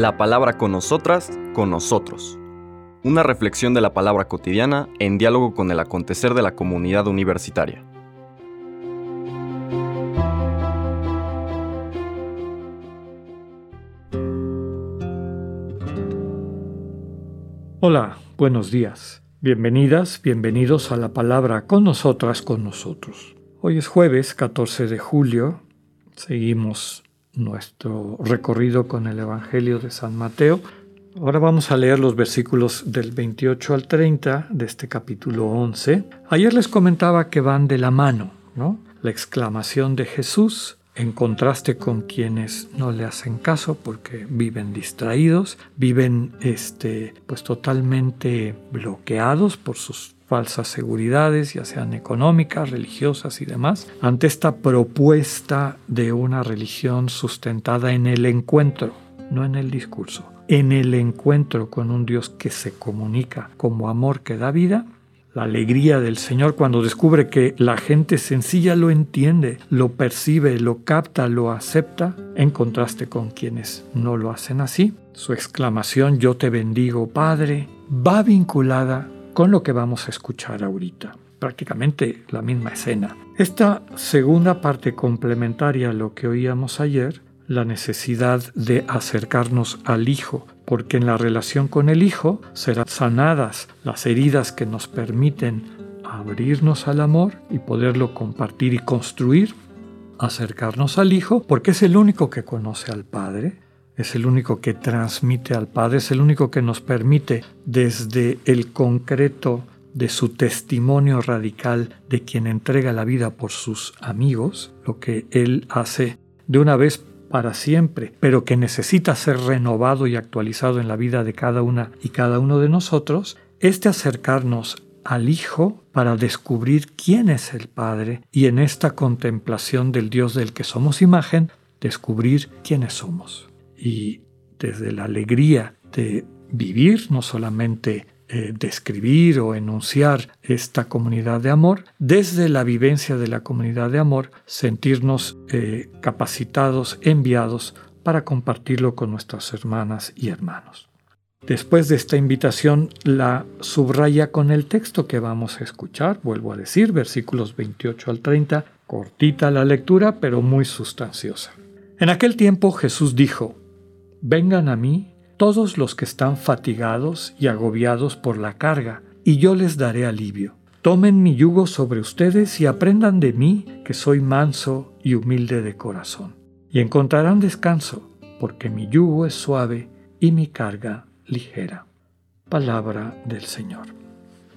La palabra con nosotras, con nosotros. Una reflexión de la palabra cotidiana en diálogo con el acontecer de la comunidad universitaria. Hola, buenos días. Bienvenidas, bienvenidos a la palabra con nosotras, con nosotros. Hoy es jueves 14 de julio. Seguimos nuestro recorrido con el Evangelio de San Mateo. Ahora vamos a leer los versículos del 28 al 30 de este capítulo 11. Ayer les comentaba que van de la mano, ¿no? La exclamación de Jesús en contraste con quienes no le hacen caso porque viven distraídos, viven este pues totalmente bloqueados por sus falsas seguridades, ya sean económicas, religiosas y demás, ante esta propuesta de una religión sustentada en el encuentro, no en el discurso, en el encuentro con un Dios que se comunica como amor que da vida, la alegría del Señor cuando descubre que la gente sencilla lo entiende, lo percibe, lo capta, lo acepta, en contraste con quienes no lo hacen así. Su exclamación yo te bendigo Padre va vinculada con lo que vamos a escuchar ahorita. Prácticamente la misma escena. Esta segunda parte complementaria a lo que oíamos ayer, la necesidad de acercarnos al Hijo, porque en la relación con el Hijo serán sanadas las heridas que nos permiten abrirnos al amor y poderlo compartir y construir, acercarnos al Hijo, porque es el único que conoce al Padre, es el único que transmite al Padre, es el único que nos permite desde el concreto de su testimonio radical de quien entrega la vida por sus amigos, lo que Él hace de una vez para siempre, pero que necesita ser renovado y actualizado en la vida de cada una y cada uno de nosotros, es de acercarnos al Hijo para descubrir quién es el Padre y en esta contemplación del Dios del que somos imagen, descubrir quiénes somos y desde la alegría de vivir, no solamente eh, describir o enunciar esta comunidad de amor, desde la vivencia de la comunidad de amor, sentirnos eh, capacitados, enviados para compartirlo con nuestras hermanas y hermanos. Después de esta invitación la subraya con el texto que vamos a escuchar, vuelvo a decir, versículos 28 al 30, cortita la lectura, pero muy sustanciosa. En aquel tiempo Jesús dijo, Vengan a mí todos los que están fatigados y agobiados por la carga, y yo les daré alivio. Tomen mi yugo sobre ustedes y aprendan de mí, que soy manso y humilde de corazón. Y encontrarán descanso, porque mi yugo es suave y mi carga ligera. Palabra del Señor.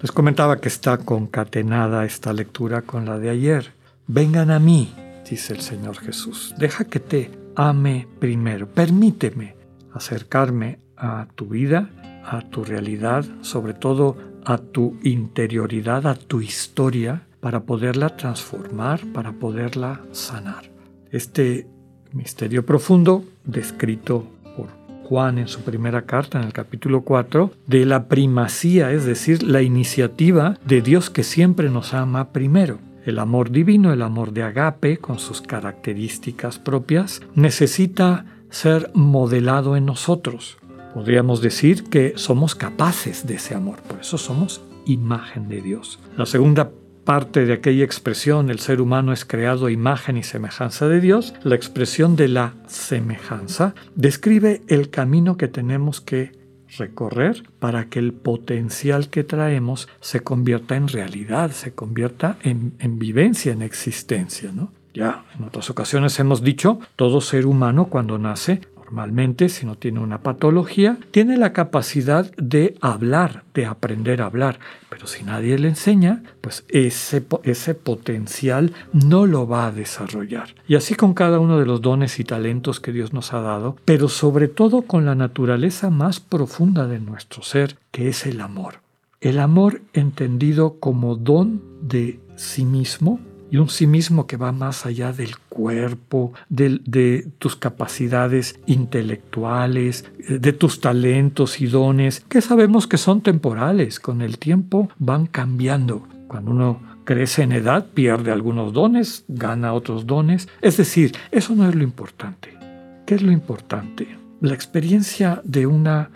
Les comentaba que está concatenada esta lectura con la de ayer. Vengan a mí, dice el Señor Jesús. Deja que te ame primero. Permíteme acercarme a tu vida, a tu realidad, sobre todo a tu interioridad, a tu historia, para poderla transformar, para poderla sanar. Este misterio profundo, descrito por Juan en su primera carta, en el capítulo 4, de la primacía, es decir, la iniciativa de Dios que siempre nos ama primero. El amor divino, el amor de agape, con sus características propias, necesita ser modelado en nosotros. Podríamos decir que somos capaces de ese amor, por eso somos imagen de Dios. La segunda parte de aquella expresión, el ser humano es creado imagen y semejanza de Dios, la expresión de la semejanza describe el camino que tenemos que recorrer para que el potencial que traemos se convierta en realidad, se convierta en, en vivencia, en existencia. ¿no? Ya en otras ocasiones hemos dicho, todo ser humano cuando nace, normalmente si no tiene una patología, tiene la capacidad de hablar, de aprender a hablar, pero si nadie le enseña, pues ese, ese potencial no lo va a desarrollar. Y así con cada uno de los dones y talentos que Dios nos ha dado, pero sobre todo con la naturaleza más profunda de nuestro ser, que es el amor. El amor entendido como don de sí mismo, y un sí mismo que va más allá del cuerpo, de, tus capacidades intelectuales, de tus talentos y dones, que sabemos que son temporales, con el tiempo van cambiando. Cuando uno crece en edad, pierde algunos dones, gana otros dones. Es decir, eso no es lo importante. ¿Qué es lo importante? la experiencia de una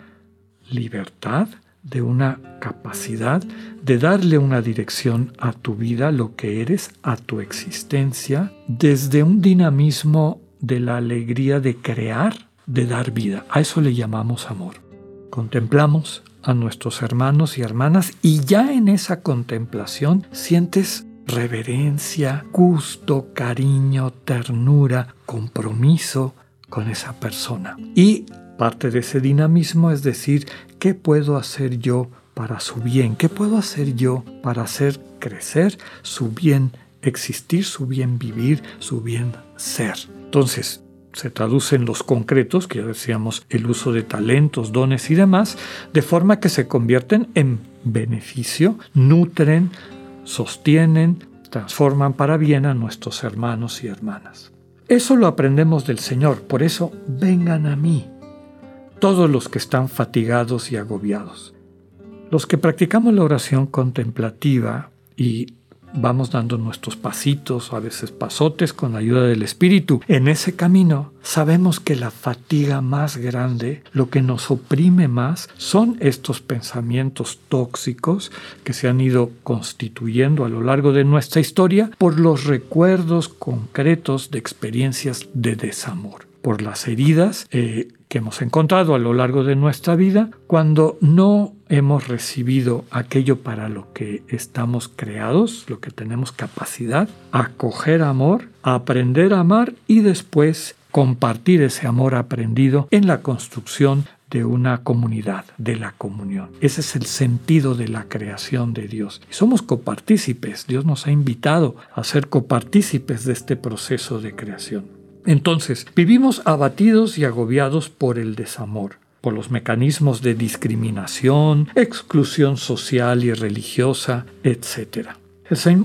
libertad, de una capacidad de darle una dirección a tu vida, lo que eres, a tu existencia, desde un dinamismo de la alegría de crear, de dar vida. A eso le llamamos amor. Contemplamos a nuestros hermanos y hermanas y ya en esa contemplación sientes reverencia, gusto, cariño, ternura, compromiso con esa persona. Y parte de ese dinamismo es decir, ¿qué puedo hacer yo para su bien? ¿Qué puedo hacer yo para hacer crecer su bien existir, su bien vivir, su bien ser? Entonces, se traduce en los concretos, que ya decíamos, el uso de talentos, dones y demás, de forma que se convierten en beneficio, nutren, sostienen, transforman para bien a nuestros hermanos y hermanas. Eso lo aprendemos del Señor, por eso vengan a mí, todos los que están fatigados y agobiados. Los que practicamos la oración contemplativa y vamos dando nuestros pasitos, a veces pasotes con la ayuda del Espíritu. En ese camino sabemos que la fatiga más grande, lo que nos oprime más, son estos pensamientos tóxicos que se han ido constituyendo a lo largo de nuestra historia por los recuerdos concretos de experiencias de desamor por las heridas eh, que hemos encontrado a lo largo de nuestra vida cuando no hemos recibido aquello para lo que estamos creados, lo que tenemos capacidad, acoger amor, aprender a amar y después compartir ese amor aprendido en la construcción de una comunidad, de la comunión. Ese es el sentido de la creación de Dios. Somos copartícipes. Dios nos ha invitado a ser copartícipes de este proceso de creación. Entonces, vivimos abatidos y agobiados por el desamor, por los mecanismos de discriminación, exclusión social y religiosa, etc.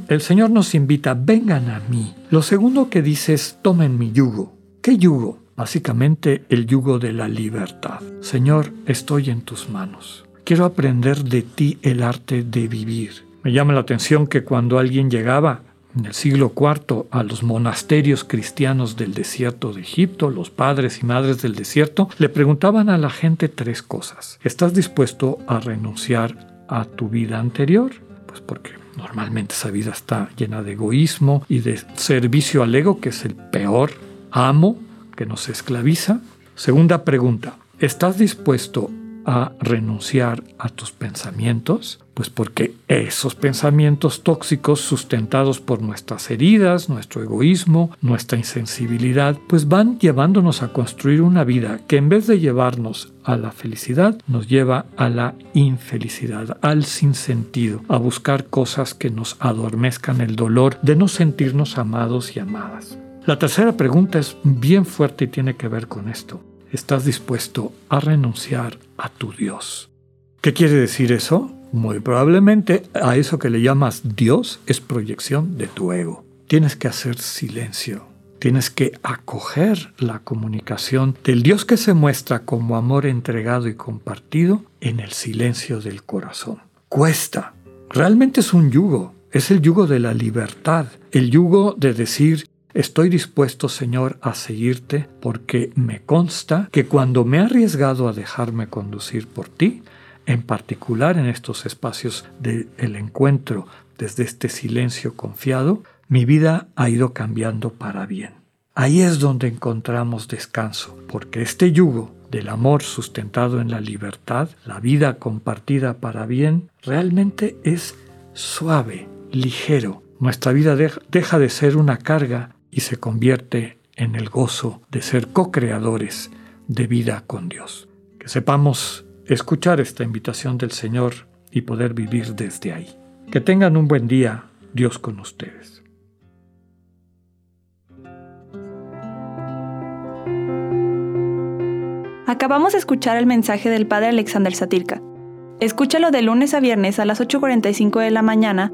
El, Señor nos invita, vengan a mí. Lo segundo que dice es, tomen mi yugo. ¿Qué yugo? Básicamente el yugo de la libertad. Señor, estoy en tus manos. Quiero aprender de ti el arte de vivir. Me llama la atención que cuando alguien llegaba en el siglo IV a los monasterios cristianos del desierto de Egipto, los padres y madres del desierto, le preguntaban a la gente tres cosas. ¿Estás dispuesto a renunciar a tu vida anterior? Pues porque normalmente esa vida está llena de egoísmo y de servicio al ego, que es el peor amo que nos esclaviza. Segunda pregunta, ¿estás dispuesto a renunciar a tus pensamientos? Pues porque esos pensamientos tóxicos sustentados por nuestras heridas, nuestro egoísmo, nuestra insensibilidad, pues van llevándonos a construir una vida que en vez de llevarnos a la felicidad, nos lleva a la infelicidad, al sinsentido, a buscar cosas que nos adormezcan el dolor de no sentirnos amados y amadas. La tercera pregunta es bien fuerte y tiene que ver con esto estás dispuesto a renunciar a tu Dios. ¿Qué quiere decir eso? Muy probablemente a eso que le llamas Dios es proyección de tu ego. Tienes que hacer silencio. Tienes que acoger la comunicación del Dios que se muestra como amor entregado y compartido en el silencio del corazón. Cuesta. Realmente es un yugo. Es el yugo de la libertad. El yugo de decir, Estoy dispuesto, Señor, a seguirte porque me consta que cuando me he arriesgado a dejarme conducir por ti, en particular en estos espacios del encuentro desde este silencio confiado, mi vida ha ido cambiando para bien. Ahí es donde encontramos descanso, porque este yugo del amor sustentado en la libertad, la vida compartida para bien, realmente es suave, ligero. Nuestra vida deja de ser una carga y se convierte en el gozo de ser co-creadores de vida con Dios. Que sepamos escuchar esta invitación del Señor y poder vivir desde ahí. Que tengan un buen día, Dios con ustedes. Acabamos de escuchar el mensaje del Padre Alexander Satirka. Escúchalo de lunes a viernes a las 8.45 de la mañana